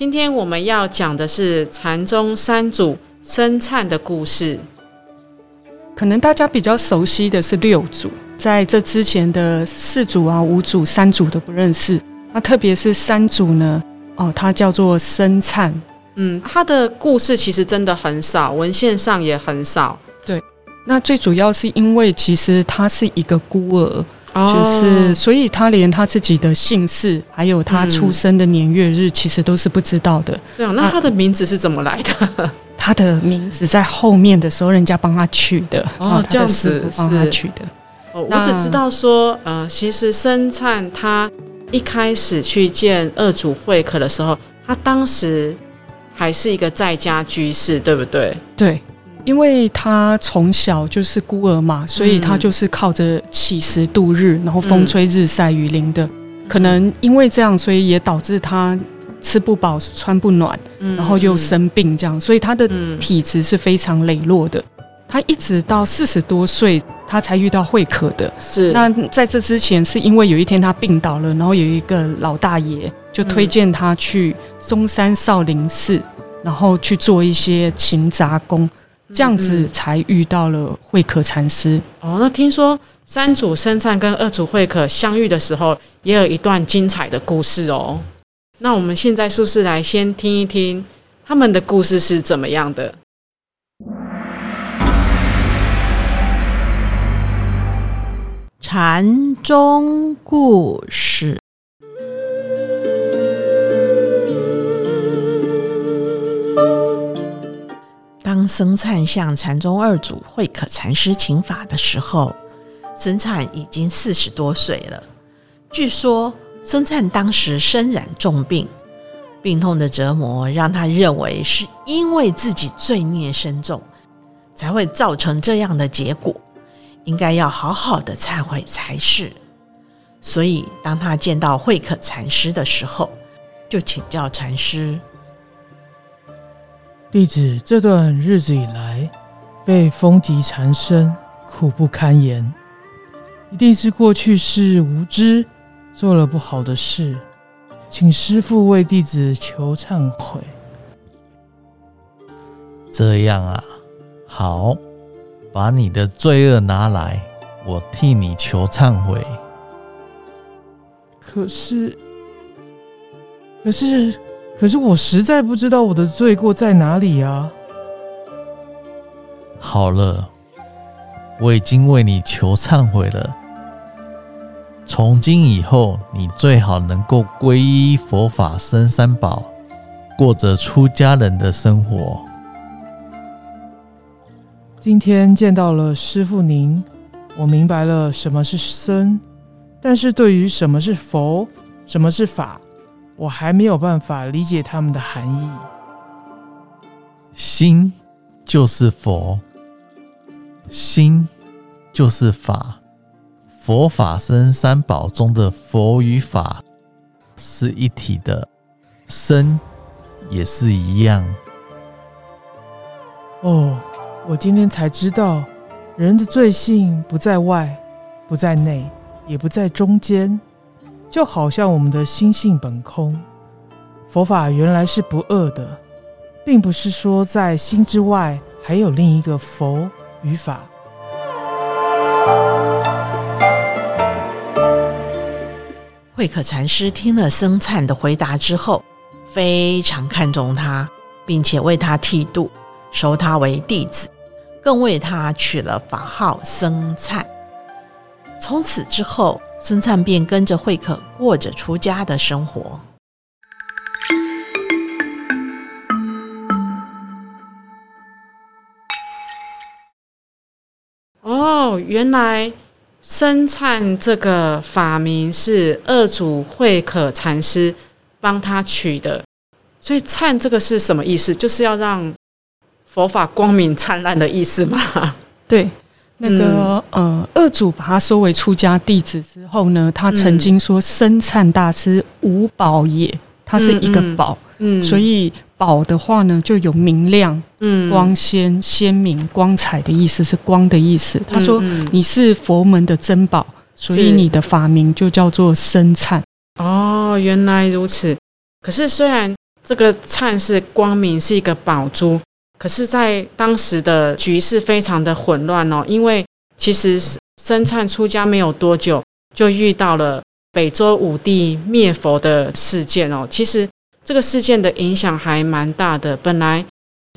今天我们要讲的是禅宗三祖僧璨的故事。可能大家比较熟悉的是六祖，在这之前的四祖啊、五祖、三祖都不认识。那特别是三祖呢，哦，他叫做僧璨。嗯，他的故事其实真的很少，文献上也很少。对，那最主要是因为其实他是一个孤儿。就是，所以他连他自己的姓氏，还有他出生的年月日，其实都是不知道的。这样，那他的名字是怎么来的？他的名字在后面的时候，人家帮他取的。哦，这样子帮他取的。哦，我只知道说，呃，其实申灿他一开始去见二祖会客的时候，他当时还是一个在家居士，对不对？对。因为他从小就是孤儿嘛，所以他就是靠着乞食度日，然后风吹日晒雨淋的。可能因为这样，所以也导致他吃不饱穿不暖，然后又生病这样，所以他的体质是非常羸弱的。他一直到四十多岁，他才遇到慧可的。是那在这之前，是因为有一天他病倒了，然后有一个老大爷就推荐他去嵩山少林寺，然后去做一些勤杂工。这样子才遇到了慧可禅师哦。那听说三祖僧璨跟二祖慧可相遇的时候，也有一段精彩的故事哦。那我们现在是不是来先听一听他们的故事是怎么样的？禅宗故事。当僧璨向禅宗二祖慧可禅师请法的时候，僧璨已经四十多岁了。据说僧璨当时身染重病，病痛的折磨让他认为是因为自己罪孽深重，才会造成这样的结果，应该要好好的忏悔才是。所以当他见到慧可禅师的时候，就请教禅师。弟子这段日子以来，被风疾缠身，苦不堪言。一定是过去是无知，做了不好的事，请师父为弟子求忏悔。这样啊，好，把你的罪恶拿来，我替你求忏悔。可是，可是。可是我实在不知道我的罪过在哪里啊！好了，我已经为你求忏悔了。从今以后，你最好能够皈依佛法僧三宝，过着出家人的生活。今天见到了师傅您，我明白了什么是僧，但是对于什么是佛，什么是法。我还没有办法理解他们的含义。心就是佛，心就是法，佛法僧三宝中的佛与法是一体的，身也是一样。哦，我今天才知道，人的罪性不在外，不在内，也不在中间。就好像我们的心性本空，佛法原来是不恶的，并不是说在心之外还有另一个佛与法。慧可禅师听了僧璨的回答之后，非常看重他，并且为他剃度，收他为弟子，更为他取了法号僧璨。从此之后。僧璨便跟着慧可过着出家的生活。哦，原来僧璨这个法名是二祖慧可禅师帮他取的。所以灿这个是什么意思？就是要让佛法光明灿烂的意思吗？对，那个、呃，二祖把他收为出家弟子之后呢，他曾经说生灿大师无宝也，他是一个宝，嗯所以宝的话呢，就有明亮、嗯光鲜、鲜明、光彩的意思，是光的意思。他说你是佛门的珍宝，所以你的法名就叫做生灿。哦，原来如此。可是虽然这个灿是光明，是一个宝珠，可是，在当时的局势非常的混乱哦，因为其实生灿出家没有多久，就遇到了北周武帝灭佛的事件哦。其实这个事件的影响还蛮大的，本来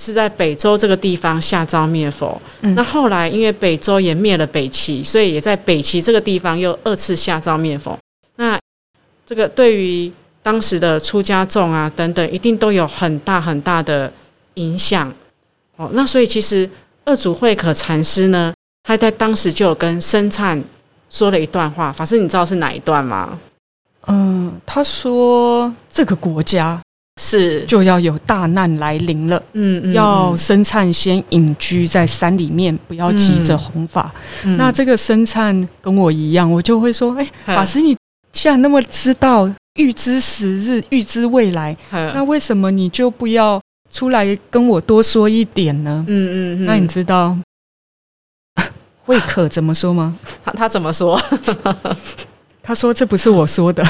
是在北周这个地方下诏灭佛，嗯那后来因为北周也灭了北齐，所以也在北齐这个地方又二次下诏灭佛。那这个对于当时的出家众啊等等，一定都有很大很大的影响哦。那所以其实二祖慧可禅师呢，他在当时就有跟生灿说了一段话，法师你知道是哪一段吗？嗯，他说这个国家是就要有大难来临了。嗯嗯要生灿先隐居在山里面，不要急着弘法。嗯那这个生灿跟我一样，我就会说：哎、嗯法师，你既然那么知道预知时日、预知未来，那嗯为什么你就不要出来跟我多说一点呢？嗯嗯，那你知道 慧可怎么说吗？他 他怎么说？他说：“这不是我说的。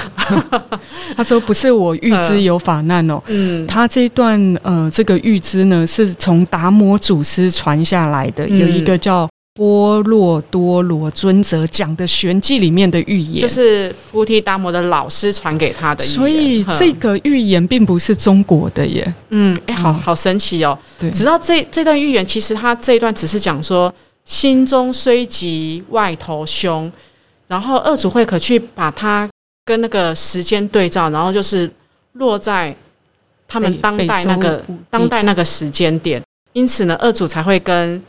他说：“不是我预知有法难哦。嗯他这一段呃，这个预知呢，是从达摩祖师传下来的，嗯有一个叫波洛多罗尊者讲的玄记里面的预言。就是菩提达摩的老师传给他的所以这个预言并不是中国的耶。嗯，哎，好嗯好神奇哦！对，直到这这段预言，其实他这一段只是讲说，心中虽急，外头凶。然后二祖会可去把它跟那个时间对照，然后就是落在他们当代那个当代那个时间点。因此呢，二祖才会跟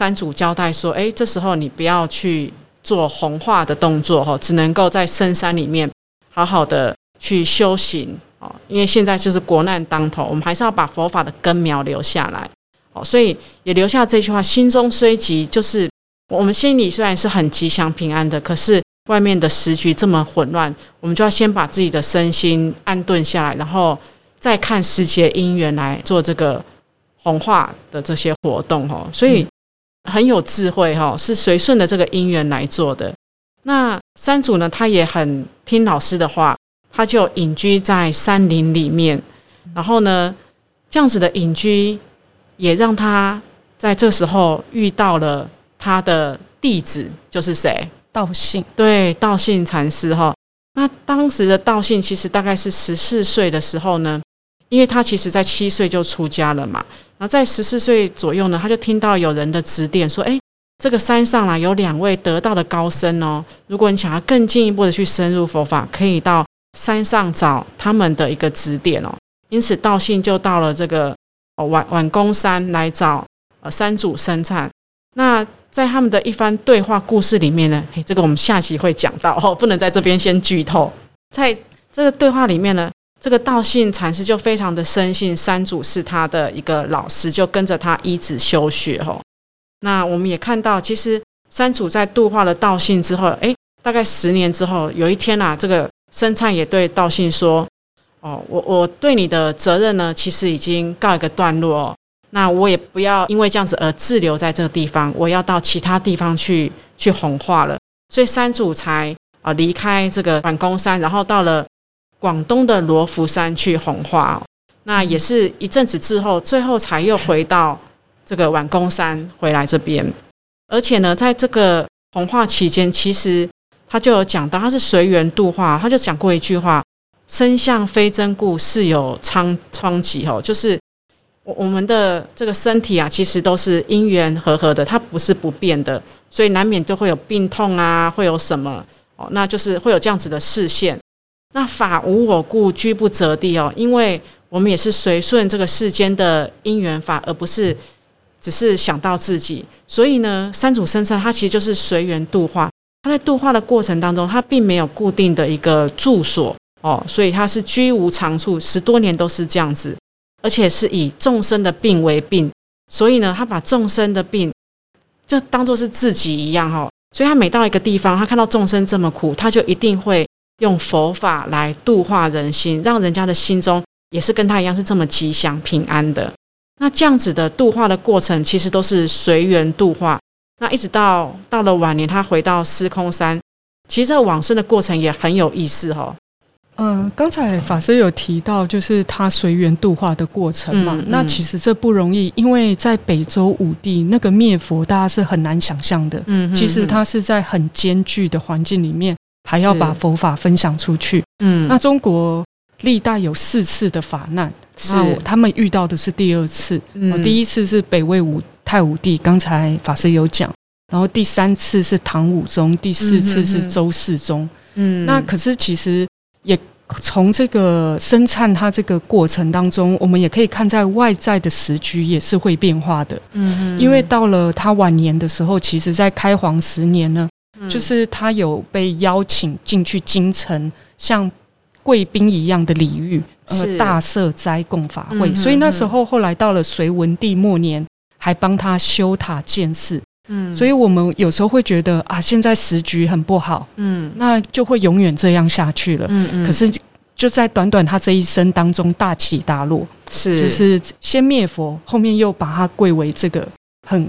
三祖交代说：“哎，这时候你不要去做红化的动作哈，只能够在深山里面好好的去修行哦。因为现在就是国难当头，我们还是要把佛法的根苗留下来哦。所以也留下这句话：心中虽急，就是我们心里虽然是很吉祥平安的，可是外面的时局这么混乱，我们就要先把自己的身心安顿下来，然后再看时节因缘来做这个红化的这些活动哦。所以很有智慧哈，是随顺的这个因缘来做的。那三祖呢，他也很听老师的话，他就隐居在山林里面，然后呢，这样子的隐居也让他在这时候遇到了他的弟子，就是谁？道信对，道信禅师哈。那当时的道信其实大概是十四岁的时候呢，因为他其实在七岁就出家了嘛。然后在十四岁左右呢，他就听到有人的指点说：“哎，这个山上啊有两位得道的高僧哦，如果你想要更进一步的去深入佛法，可以到山上找他们的一个指点哦。”因此，道信就到了这个哦宛宛公山来找呃山主生产。那在他们的一番对话故事里面呢，嘿，这个我们下期会讲到哦，不能在这边先剧透。在这个对话里面呢，这个道信禅师就非常的深信山主是他的一个老师，就跟着他一直修学哦。那我们也看到，其实山主在度化了道信之后，诶，大概十年之后，有一天啊，这个生灿也对道信说：“哦，我我对你的责任呢，其实已经告一个段落哦。那我也不要因为这样子而滞留在这个地方，我要到其他地方去去弘化了。所以山主才啊、离开这个反公山，然后到了广东的罗浮山去弘化、那也是一阵子之后，最后才又回到这个宛公山回来这边。而且呢，在这个弘化期间，其实他就有讲到，他是随缘度化，他就讲过一句话：“身相非真故，事有苍疮疾。”哦，就是我我们的这个身体啊，其实都是因缘和合的，它不是不变的，所以难免都会有病痛啊，会有什么哦，那就是会有这样子的视线。那法无我故，居不择地哦，因为我们也是随顺这个世间的因缘法，而不是只是想到自己。所以呢，三祖身上他其实就是随缘度化。他在度化的过程当中，他并没有固定的一个住所，哦，所以他是居无常处，十多年都是这样子，而且是以众生的病为病，所以呢，他把众生的病就当做是自己一样哈、所以他每到一个地方，他看到众生这么苦，他就一定会用佛法来度化人心，让人家的心中也是跟他一样是这么吉祥平安的。那这样子的度化的过程，其实都是随缘度化。那一直到到了晚年，他回到司空山，其实这个往生的过程也很有意思哦。嗯，刚才法师有提到，就是他随缘度化的过程嘛。嗯嗯那其实这不容易，因为在北周武帝那个灭佛，大家是很难想象的。嗯其实他是在很艰巨的环境里面，还要把佛法分享出去。嗯那中国历代有四次的法难，是那他们遇到的是第二次。嗯哦，第一次是北魏武太武帝，刚才法师有讲。然后第三次是唐武宗，第四次是周世宗。嗯那可是其实也从这个生产它这个过程当中，我们也可以看在外在的时局也是会变化的。嗯因为到了他晚年的时候，其实在开皇十年呢，嗯。就是他有被邀请进去京城，像贵宾一样的礼遇，是。呃，大赦斋供法会。所以那时候后来到了隋文帝末年，还帮他修塔建寺。嗯。所以我们有时候会觉得啊，现在时局很不好，嗯。那就会永远这样下去了。嗯嗯。可是就在短短他这一生当中大起大落，是。就是先灭佛，后面又把他贵为这个很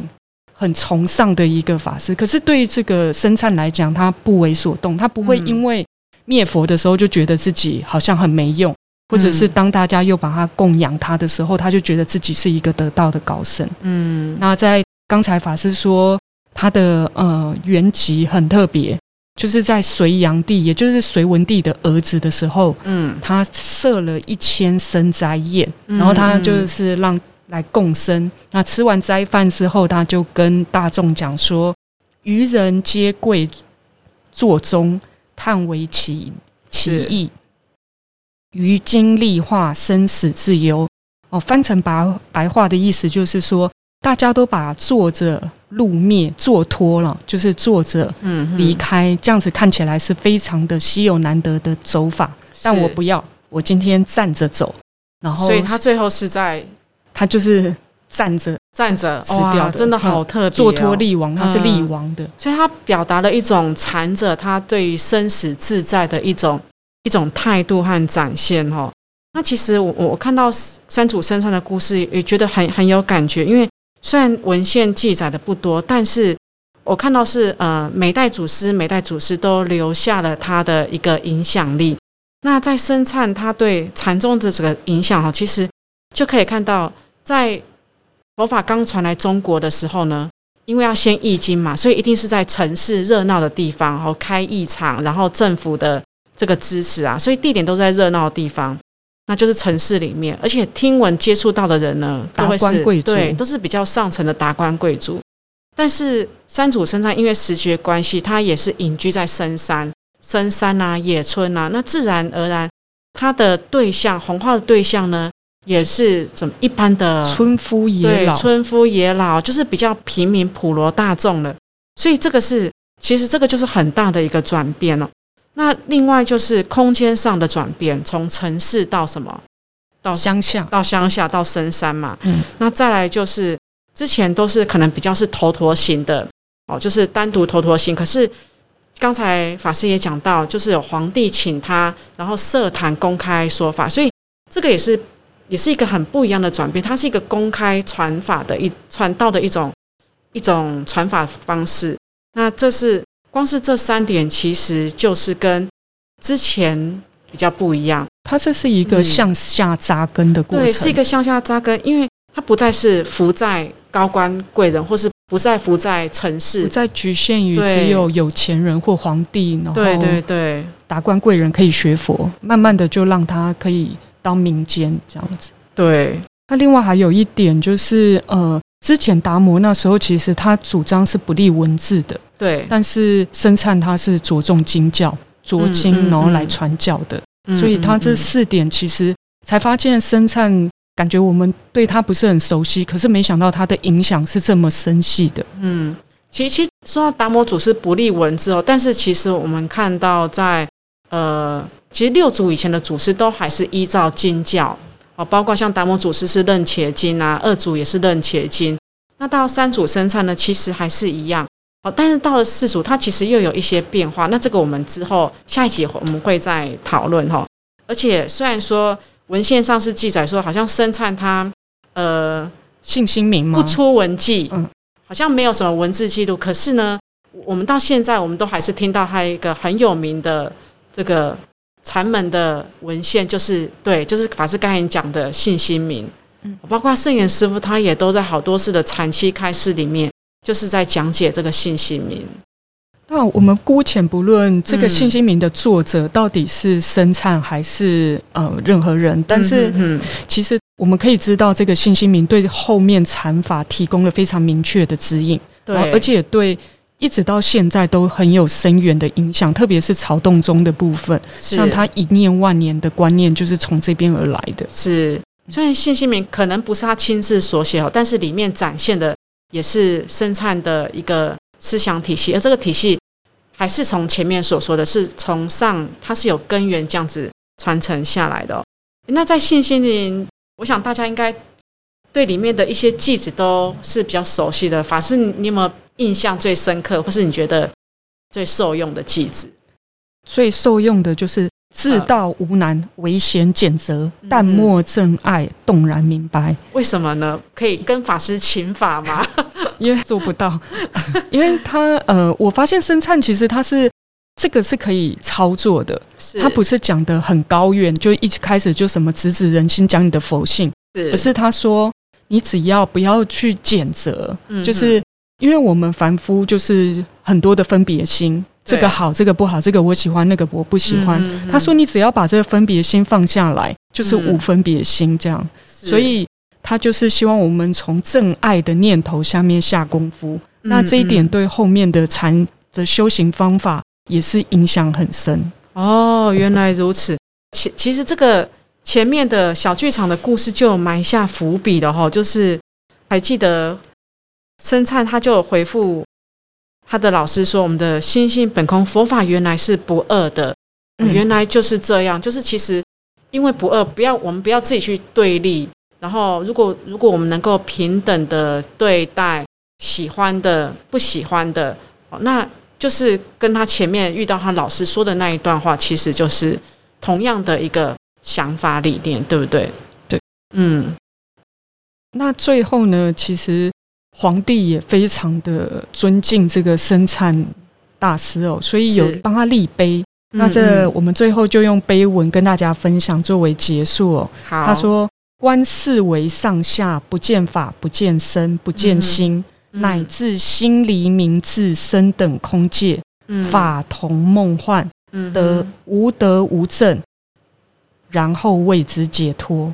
很崇尚的一个法师。可是对于这个生灿来讲，他不为所动，他不会嗯因为灭佛的时候就觉得自己好像很没用，或者是当大家又把他供养他的时候，他就觉得自己是一个得道的高僧。嗯那在刚才法师说他的呃原籍很特别，就是在隋炀帝，也就是隋文帝的儿子的时候，嗯他设了一千生斋宴，嗯然后他就是让来共生。那吃完斋饭之后，他就跟大众讲说：“愚人皆贵座中，叹为其其是意。于今立化，生死自由。”哦，翻成白白话的意思就是说，大家都把坐着入灭、坐脱了，就是坐着嗯离开，这样子看起来是非常的稀有难得的走法。但我不要，我今天站着走，然后所以他最后是在他就是站着站着死掉的真的好特别、哦，做脱力王，他是嗯力王的，所以他表达了一种禅者他对于生死自在的一种一种态度和展现哦。那其实我我看到三主身上的故事，也觉得很很有感觉，因为虽然文献记载的不多，但是我看到是呃每代祖师每代祖师都留下了他的一个影响力。那在生灿他对禅宗的这个影响哈，其实就可以看到，在佛法刚传来中国的时候呢，因为要先译经嘛，所以一定是在城市热闹的地方，然后开译场，然后政府的这个支持啊，所以地点都在热闹的地方，那就是城市里面，而且听闻接触到的人呢，都会是达官贵族对，都是比较上层的达官贵族。但是山主身上因为时局的关系，他也是隐居在深山、深山啊、野村啊，那自然而然，他的对象红化的对象呢，也是怎么一般的村夫野对，老，村夫野老就是比较平民普罗大众了，所以这个是其实这个就是很大的一个转变哦。那另外就是空间上的转变，从城市到什么，到乡下，到乡下到深山嘛。嗯，那再来就是之前都是可能比较是头陀型的哦，就是单独头陀型。可是刚才法师也讲到，就是有皇帝请他，然后设坛公开说法，所以这个也是也是一个很不一样的转变。它是一个公开传法的一传道的一种一种传法方式。那这是光是这三点，其实就是跟之前比较不一样。它这是一个嗯向下扎根的过程，对，是一个向下扎根，因为它不再是浮在高官贵人，或是不再浮在城市不市。再局限于只有有钱人或皇帝，然后对对对达官贵人可以学佛，慢慢的就让他可以到民间这样子。对，那另外还有一点就是，呃，之前达摩那时候其实他主张是不立文字的，对，但是生灿他是着重经教，着经嗯嗯然后来传教的，嗯所以他这嗯四点其实才发现生灿感觉我们对他不是很熟悉，可是没想到他的影响是这么深细的。嗯，其实其实说到达摩祖师不立文字哦，但是其实我们看到在呃，其实六祖以前的祖师都还是依照经教哦，包括像达摩祖师是认且经啊，二祖也是认且经。那到三祖生产呢，其实还是一样哦，但是到了四祖，它其实又有一些变化。那这个我们之后下一集我们会再讨论哈。而且虽然说文献上是记载说，好像生灿他呃信心名吗？不出文记，嗯，好像没有什么文字记录。可是呢，我们到现在我们都还是听到他一个很有名的这个禅门的文献，就是对，就是法师刚才讲的信心名。嗯，包括圣严师傅，他也都在好多次的禅期开示里面，就是在讲解这个信心名。那我们姑且不论这个信心名的作者到底是生产还是呃任何人，但是其实我们可以知道，这个信心名对后面禅法提供了非常明确的指引，对，而且对一直到现在都很有深远的影响，特别是曹洞宗的部分，像他一念万年的观念就是从这边而来的，是。虽然信息名可能不是他亲自所写哦，但是里面展现的也是生灿的一个思想体系，而这个体系还是从前面所说的是从上，它是有根源这样子传承下来的。那在信心灵，我想大家应该对里面的一些句子都是比较熟悉的。法师，你有没有印象最深刻，或是你觉得最受用的句子？最受用的就是。自道无难，唯贤简择；淡漠正爱，动然明白。为什么呢？可以跟法师请法吗？因为做不到，因为他呃，我发现生灿其实他是这个是可以操作的，他不是讲的很高远，就一开始就什么直指人心讲你的佛性，是，而是他说你只要不要去谴责，就是因为我们凡夫就是很多的分别心。这个好，这个不好，这个我喜欢，那个我不喜欢。他说：“你只要把这个分别心放下来，就是无分别心这样。”所以他就是希望我们从正爱的念头下面下功夫。那这一点对后面的禅的修行方法也是影响很深。哦，原来如此。其其实这个前面的小剧场的故事就埋下伏笔了哈，就是还记得生灿他就回复。他的老师说：“我们的心性本空，佛法原来是不二的，原来就是这样。就是其实因为不二，不要我们不要自己去对立。然后，如果如果我们能够平等的对待喜欢的、不喜欢的，那就是跟他前面遇到他老师说的那一段话，其实就是同样的一个想法理念，对不对？对，嗯。那最后呢？其实。”皇帝也非常的尊敬这个生产大师哦，所以有帮他立碑。那这我们最后就用碑文跟大家分享作为结束哦。他说：“观世为上下，不见法，不见身，不见心，乃至心离明智身等空界，法同梦幻，得无得无证，然后为之解脱。”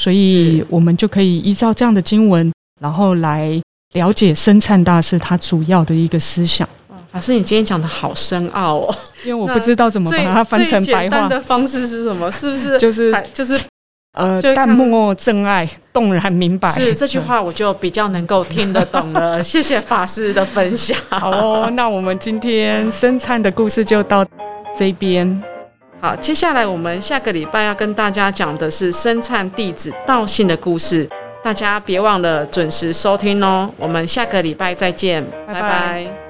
所以，我们就可以依照这样的经文，然后来。了解生灿大师他主要的一个思想。法师，你今天讲的好深奥哦，因为我不知道怎么把它翻成白话的方式是什么？是不是就是就是呃淡漠真爱，动然明白？是这句话我就比较能够听得懂了。谢谢法师的分享。好哦，那我们今天生灿的故事就到这边。好，接下来我们下个礼拜要跟大家讲的是生灿弟子道信的故事。大家别忘了准时收听哦，我们下个礼拜再见，拜拜。